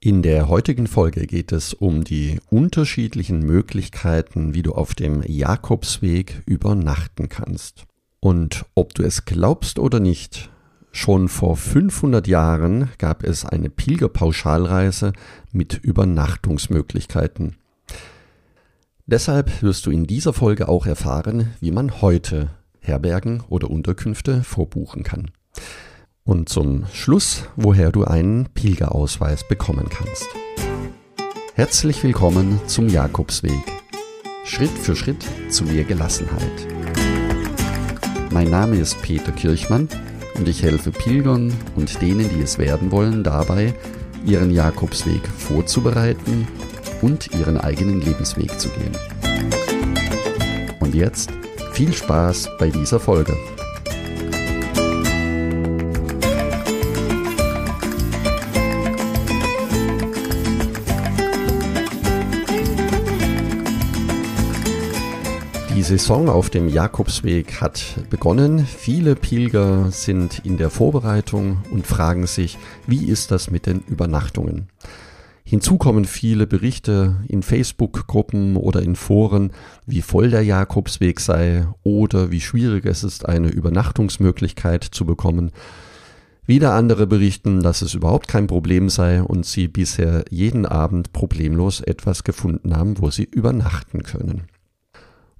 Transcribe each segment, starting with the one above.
In der heutigen Folge geht es um die unterschiedlichen Möglichkeiten, wie du auf dem Jakobsweg übernachten kannst. Und ob du es glaubst oder nicht, schon vor 500 Jahren gab es eine Pilgerpauschalreise mit Übernachtungsmöglichkeiten. Deshalb wirst du in dieser Folge auch erfahren, wie man heute Herbergen oder Unterkünfte vorbuchen kann. Und zum Schluss, woher du einen Pilgerausweis bekommen kannst. Herzlich willkommen zum Jakobsweg. Schritt für Schritt zu mehr Gelassenheit. Mein Name ist Peter Kirchmann und ich helfe Pilgern und denen, die es werden wollen, dabei, ihren Jakobsweg vorzubereiten und ihren eigenen Lebensweg zu gehen. Und jetzt viel Spaß bei dieser Folge. Saison auf dem Jakobsweg hat begonnen. Viele Pilger sind in der Vorbereitung und fragen sich, wie ist das mit den Übernachtungen? Hinzu kommen viele Berichte in Facebook-Gruppen oder in Foren, wie voll der Jakobsweg sei oder wie schwierig es ist, eine Übernachtungsmöglichkeit zu bekommen. Wieder andere berichten, dass es überhaupt kein Problem sei und sie bisher jeden Abend problemlos etwas gefunden haben, wo sie übernachten können.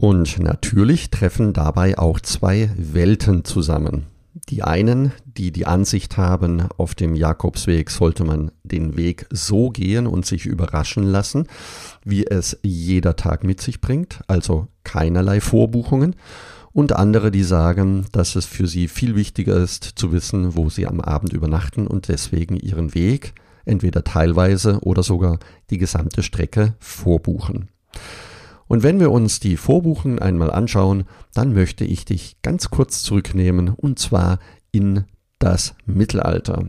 Und natürlich treffen dabei auch zwei Welten zusammen. Die einen, die die Ansicht haben, auf dem Jakobsweg sollte man den Weg so gehen und sich überraschen lassen, wie es jeder Tag mit sich bringt, also keinerlei Vorbuchungen. Und andere, die sagen, dass es für sie viel wichtiger ist zu wissen, wo sie am Abend übernachten und deswegen ihren Weg entweder teilweise oder sogar die gesamte Strecke vorbuchen. Und wenn wir uns die Vorbuchen einmal anschauen, dann möchte ich dich ganz kurz zurücknehmen und zwar in das Mittelalter.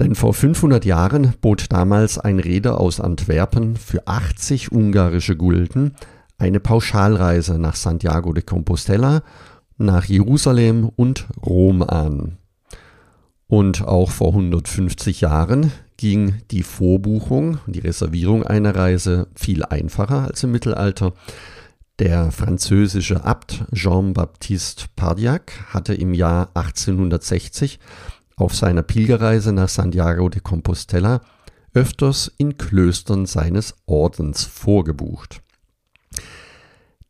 Denn vor 500 Jahren bot damals ein Reeder aus Antwerpen für 80 ungarische Gulden eine Pauschalreise nach Santiago de Compostela, nach Jerusalem und Rom an. Und auch vor 150 Jahren ging die Vorbuchung, die Reservierung einer Reise viel einfacher als im Mittelalter. Der französische Abt Jean-Baptiste Pardiac hatte im Jahr 1860 auf seiner Pilgerreise nach Santiago de Compostela öfters in Klöstern seines Ordens vorgebucht.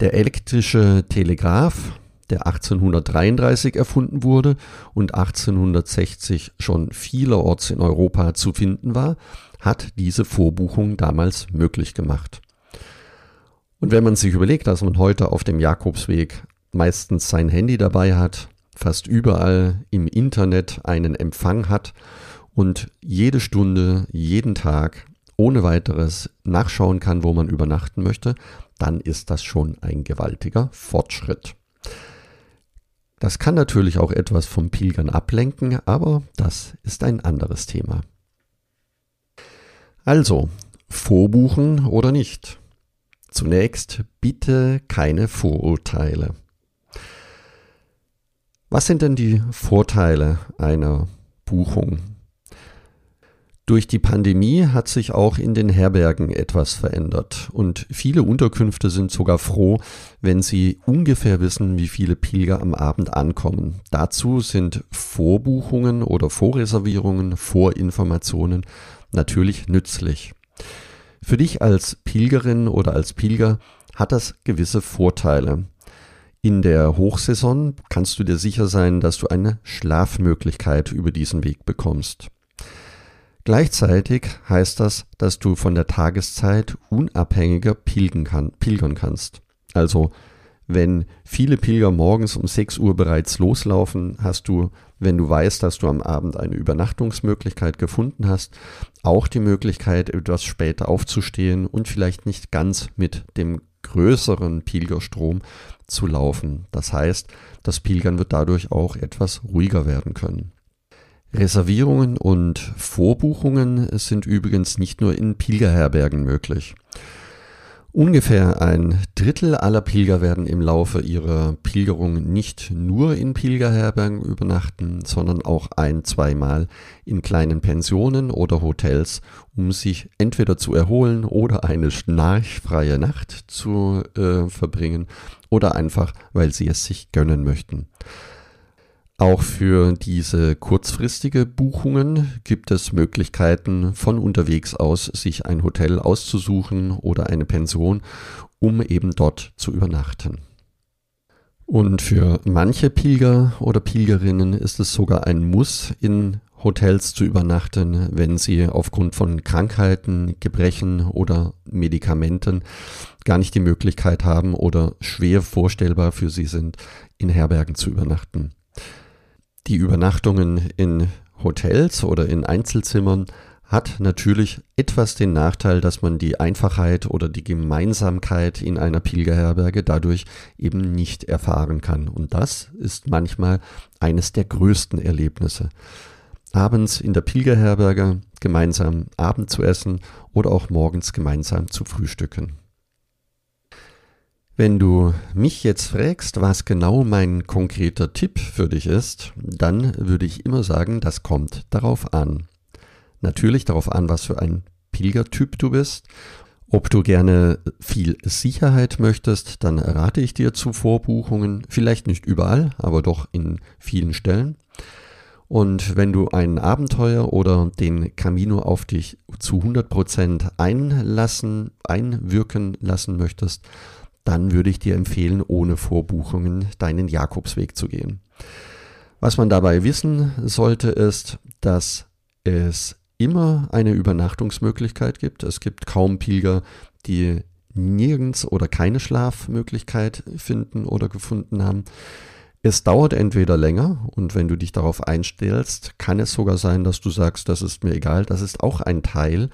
Der elektrische Telegraph der 1833 erfunden wurde und 1860 schon vielerorts in Europa zu finden war, hat diese Vorbuchung damals möglich gemacht. Und wenn man sich überlegt, dass man heute auf dem Jakobsweg meistens sein Handy dabei hat, fast überall im Internet einen Empfang hat und jede Stunde, jeden Tag ohne weiteres nachschauen kann, wo man übernachten möchte, dann ist das schon ein gewaltiger Fortschritt. Das kann natürlich auch etwas vom Pilgern ablenken, aber das ist ein anderes Thema. Also, vorbuchen oder nicht? Zunächst bitte keine Vorurteile. Was sind denn die Vorteile einer Buchung? Durch die Pandemie hat sich auch in den Herbergen etwas verändert und viele Unterkünfte sind sogar froh, wenn sie ungefähr wissen, wie viele Pilger am Abend ankommen. Dazu sind Vorbuchungen oder Vorreservierungen, Vorinformationen natürlich nützlich. Für dich als Pilgerin oder als Pilger hat das gewisse Vorteile. In der Hochsaison kannst du dir sicher sein, dass du eine Schlafmöglichkeit über diesen Weg bekommst. Gleichzeitig heißt das, dass du von der Tageszeit unabhängiger pilgern, kann, pilgern kannst. Also wenn viele Pilger morgens um 6 Uhr bereits loslaufen, hast du, wenn du weißt, dass du am Abend eine Übernachtungsmöglichkeit gefunden hast, auch die Möglichkeit, etwas später aufzustehen und vielleicht nicht ganz mit dem größeren Pilgerstrom zu laufen. Das heißt, das Pilgern wird dadurch auch etwas ruhiger werden können. Reservierungen und Vorbuchungen sind übrigens nicht nur in Pilgerherbergen möglich. Ungefähr ein Drittel aller Pilger werden im Laufe ihrer Pilgerung nicht nur in Pilgerherbergen übernachten, sondern auch ein, zweimal in kleinen Pensionen oder Hotels, um sich entweder zu erholen oder eine schnarchfreie Nacht zu äh, verbringen oder einfach, weil sie es sich gönnen möchten. Auch für diese kurzfristige Buchungen gibt es Möglichkeiten, von unterwegs aus sich ein Hotel auszusuchen oder eine Pension, um eben dort zu übernachten. Und für manche Pilger oder Pilgerinnen ist es sogar ein Muss, in Hotels zu übernachten, wenn sie aufgrund von Krankheiten, Gebrechen oder Medikamenten gar nicht die Möglichkeit haben oder schwer vorstellbar für sie sind, in Herbergen zu übernachten. Die Übernachtungen in Hotels oder in Einzelzimmern hat natürlich etwas den Nachteil, dass man die Einfachheit oder die Gemeinsamkeit in einer Pilgerherberge dadurch eben nicht erfahren kann. Und das ist manchmal eines der größten Erlebnisse. Abends in der Pilgerherberge gemeinsam Abend zu essen oder auch morgens gemeinsam zu frühstücken. Wenn du mich jetzt fragst, was genau mein konkreter Tipp für dich ist, dann würde ich immer sagen, das kommt darauf an. Natürlich darauf an, was für ein Pilgertyp du bist. Ob du gerne viel Sicherheit möchtest, dann rate ich dir zu Vorbuchungen, vielleicht nicht überall, aber doch in vielen Stellen. Und wenn du ein Abenteuer oder den Camino auf dich zu 100% einlassen, einwirken lassen möchtest, dann würde ich dir empfehlen, ohne Vorbuchungen deinen Jakobsweg zu gehen. Was man dabei wissen sollte, ist, dass es immer eine Übernachtungsmöglichkeit gibt. Es gibt kaum Pilger, die nirgends oder keine Schlafmöglichkeit finden oder gefunden haben. Es dauert entweder länger und wenn du dich darauf einstellst, kann es sogar sein, dass du sagst, das ist mir egal. Das ist auch ein Teil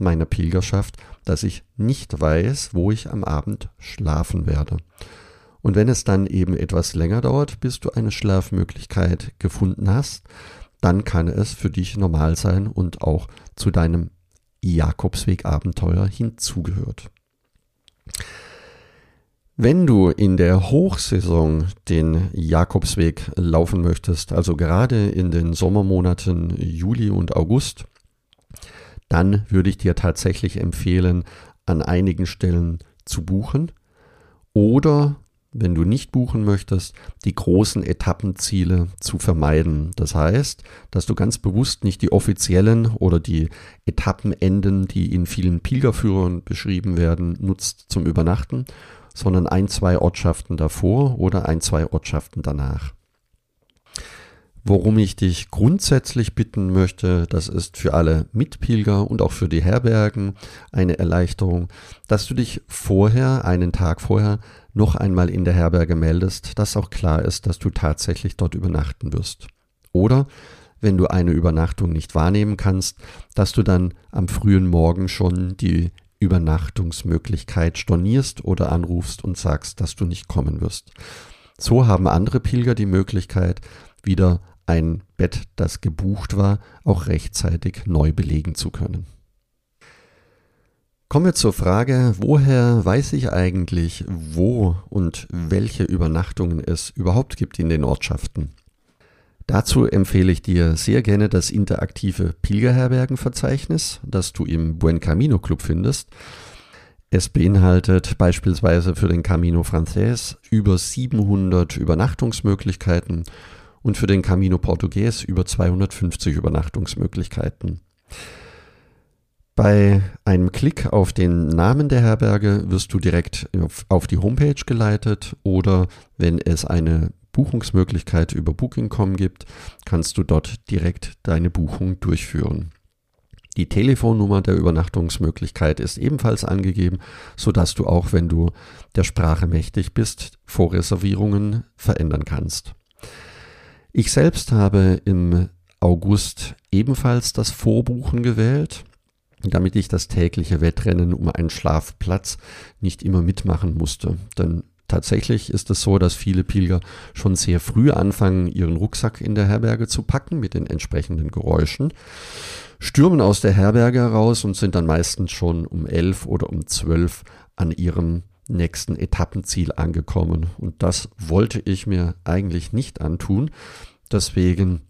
meiner Pilgerschaft, dass ich nicht weiß, wo ich am Abend schlafen werde. Und wenn es dann eben etwas länger dauert, bis du eine Schlafmöglichkeit gefunden hast, dann kann es für dich normal sein und auch zu deinem Jakobsweg-Abenteuer hinzugehört. Wenn du in der Hochsaison den Jakobsweg laufen möchtest, also gerade in den Sommermonaten Juli und August, dann würde ich dir tatsächlich empfehlen, an einigen Stellen zu buchen oder wenn du nicht buchen möchtest, die großen Etappenziele zu vermeiden. Das heißt, dass du ganz bewusst nicht die offiziellen oder die Etappenenden, die in vielen Pilgerführern beschrieben werden, nutzt zum Übernachten, sondern ein, zwei Ortschaften davor oder ein, zwei Ortschaften danach. Worum ich dich grundsätzlich bitten möchte, das ist für alle Mitpilger und auch für die Herbergen eine Erleichterung, dass du dich vorher, einen Tag vorher, noch einmal in der Herberge meldest, dass auch klar ist, dass du tatsächlich dort übernachten wirst. Oder wenn du eine Übernachtung nicht wahrnehmen kannst, dass du dann am frühen Morgen schon die Übernachtungsmöglichkeit stornierst oder anrufst und sagst, dass du nicht kommen wirst. So haben andere Pilger die Möglichkeit, wieder ein Bett, das gebucht war, auch rechtzeitig neu belegen zu können. Kommen wir zur Frage, woher weiß ich eigentlich, wo und welche Übernachtungen es überhaupt gibt in den Ortschaften? Dazu empfehle ich dir sehr gerne das interaktive Pilgerherbergenverzeichnis, das du im Buen Camino Club findest. Es beinhaltet beispielsweise für den Camino Frances über 700 Übernachtungsmöglichkeiten und für den Camino Portugues über 250 Übernachtungsmöglichkeiten. Bei einem Klick auf den Namen der Herberge wirst du direkt auf, die Homepage geleitet oder wenn es eine Buchungsmöglichkeit über Booking.com gibt, kannst du dort direkt deine Buchung durchführen. Die Telefonnummer der Übernachtungsmöglichkeit ist ebenfalls angegeben, sodass du auch, wenn du der Sprache mächtig bist, Vorreservierungen verändern kannst. Ich selbst habe im August ebenfalls das Vorbuchen gewählt, damit ich das tägliche Wettrennen um einen Schlafplatz nicht immer mitmachen musste. Denn tatsächlich ist es so, dass viele Pilger schon sehr früh anfangen, ihren Rucksack in der Herberge zu packen mit den entsprechenden Geräuschen, stürmen aus der Herberge heraus und sind dann meistens schon um elf oder um zwölf an ihrem nächsten Etappenziel angekommen. Und das wollte ich mir eigentlich nicht antun. Deswegen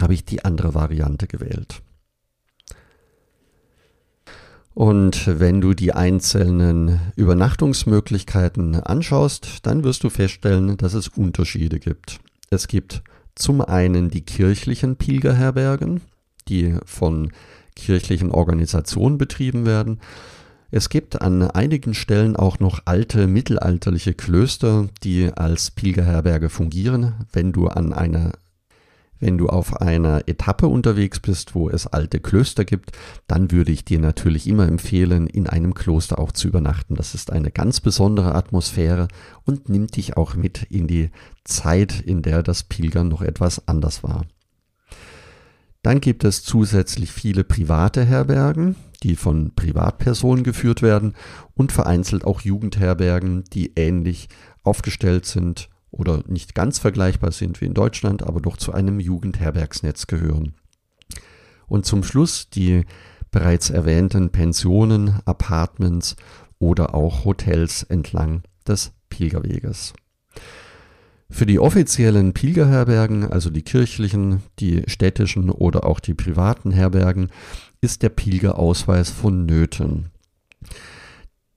habe ich die andere Variante gewählt. Und wenn du die einzelnen Übernachtungsmöglichkeiten anschaust, dann wirst du feststellen, dass es Unterschiede gibt. Es gibt zum einen die kirchlichen Pilgerherbergen, die von kirchlichen Organisationen betrieben werden. Es gibt an einigen Stellen auch noch alte mittelalterliche Klöster, die als Pilgerherberge fungieren. Wenn du an einer wenn du auf einer Etappe unterwegs bist, wo es alte Klöster gibt, dann würde ich dir natürlich immer empfehlen, in einem Kloster auch zu übernachten. Das ist eine ganz besondere Atmosphäre und nimmt dich auch mit in die Zeit, in der das Pilgern noch etwas anders war. Dann gibt es zusätzlich viele private Herbergen, die von Privatpersonen geführt werden und vereinzelt auch Jugendherbergen, die ähnlich aufgestellt sind oder nicht ganz vergleichbar sind wie in Deutschland, aber doch zu einem Jugendherbergsnetz gehören. Und zum Schluss die bereits erwähnten Pensionen, Apartments oder auch Hotels entlang des Pilgerweges. Für die offiziellen Pilgerherbergen, also die kirchlichen, die städtischen oder auch die privaten Herbergen, ist der Pilgerausweis vonnöten.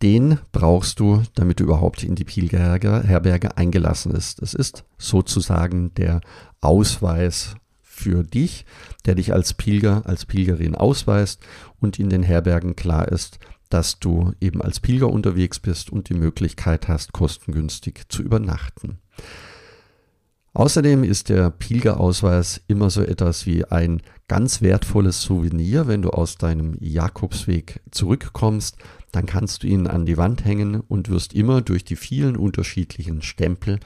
Den brauchst du, damit du überhaupt in die Pilgerherberge eingelassen ist. Es ist sozusagen der Ausweis für dich, der dich als Pilger, als Pilgerin ausweist und in den Herbergen klar ist, dass du eben als Pilger unterwegs bist und die Möglichkeit hast, kostengünstig zu übernachten. Außerdem ist der Pilgerausweis immer so etwas wie ein ganz wertvolles Souvenir. Wenn du aus deinem Jakobsweg zurückkommst, dann kannst du ihn an die Wand hängen und wirst immer durch die vielen unterschiedlichen Stempel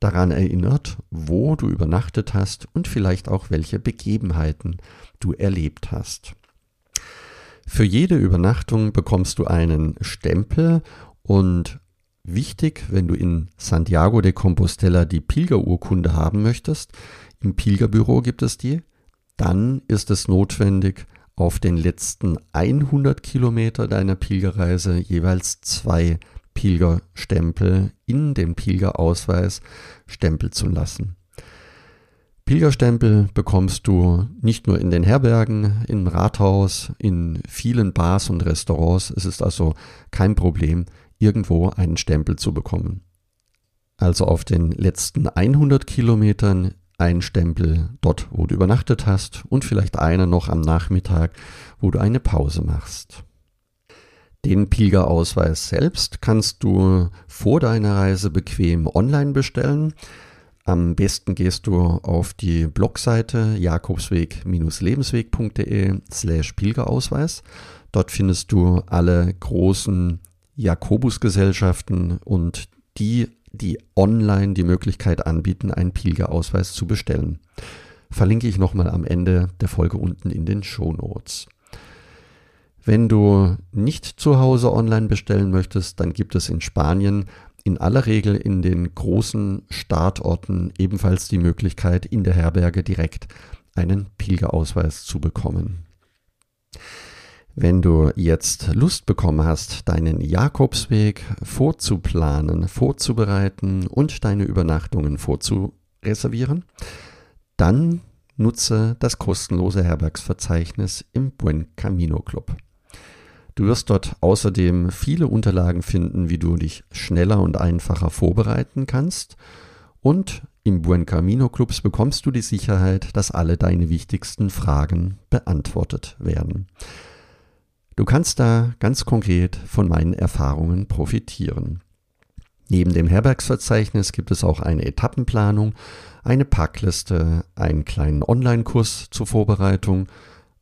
daran erinnert, wo du übernachtet hast und vielleicht auch welche Begebenheiten du erlebt hast. Für jede Übernachtung bekommst du einen Stempel und wichtig, wenn du in Santiago de Compostela die Pilgerurkunde haben möchtest. Im Pilgerbüro gibt es die. Dann ist es notwendig, auf den letzten 100 Kilometer deiner Pilgerreise jeweils zwei Pilgerstempel in den Pilgerausweis stempeln zu lassen. Pilgerstempel bekommst du nicht nur in den Herbergen, im Rathaus, in vielen Bars und Restaurants. Es ist also kein Problem, irgendwo einen Stempel zu bekommen. Also auf den letzten 100 Kilometern ein Stempel dort, wo du übernachtet hast und vielleicht einer noch am Nachmittag, wo du eine Pause machst. Den Pilgerausweis selbst kannst du vor deiner Reise bequem online bestellen. Am besten gehst du auf die Blogseite jakobsweg-lebensweg.de slash Pilgerausweis. Dort findest du alle großen Jakobusgesellschaften und die, die online die Möglichkeit anbieten, einen Pilgerausweis zu bestellen. Verlinke ich nochmal am Ende der Folge unten in den Show Notes. Wenn du nicht zu Hause online bestellen möchtest, dann gibt es in Spanien in aller Regel in den großen Startorten ebenfalls die Möglichkeit, in der Herberge direkt einen Pilgerausweis zu bekommen. Wenn du jetzt Lust bekommen hast, deinen Jakobsweg vorzuplanen, vorzubereiten und deine Übernachtungen vorzureservieren, dann nutze das kostenlose Herbergsverzeichnis im Buen Camino Club. Du wirst dort außerdem viele Unterlagen finden, wie du dich schneller und einfacher vorbereiten kannst. Und im Buen Camino Clubs bekommst du die Sicherheit, dass alle deine wichtigsten Fragen beantwortet werden. Du kannst da ganz konkret von meinen Erfahrungen profitieren. Neben dem Herbergsverzeichnis gibt es auch eine Etappenplanung, eine Packliste, einen kleinen Online-Kurs zur Vorbereitung,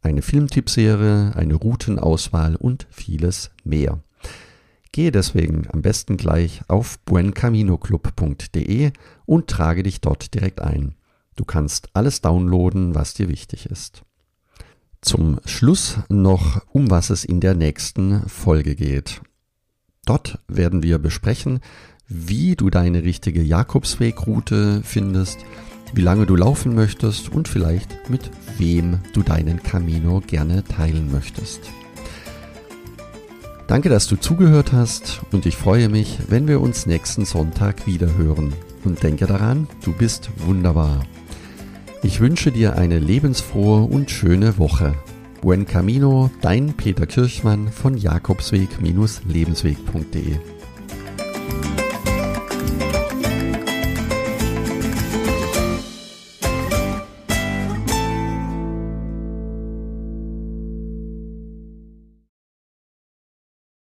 eine Filmtippserie, eine Routenauswahl und vieles mehr. Gehe deswegen am besten gleich auf buencaminoclub.de und trage dich dort direkt ein. Du kannst alles downloaden, was dir wichtig ist. Zum Schluss noch, um was es in der nächsten Folge geht. Dort werden wir besprechen, wie du deine richtige Jakobswegroute findest, wie lange du laufen möchtest und vielleicht mit wem du deinen Camino gerne teilen möchtest. Danke, dass du zugehört hast und ich freue mich, wenn wir uns nächsten Sonntag wieder hören. Und denke daran, du bist wunderbar. Ich wünsche dir eine lebensfrohe und schöne Woche. Buen Camino, dein Peter Kirchmann von Jakobsweg-lebensweg.de.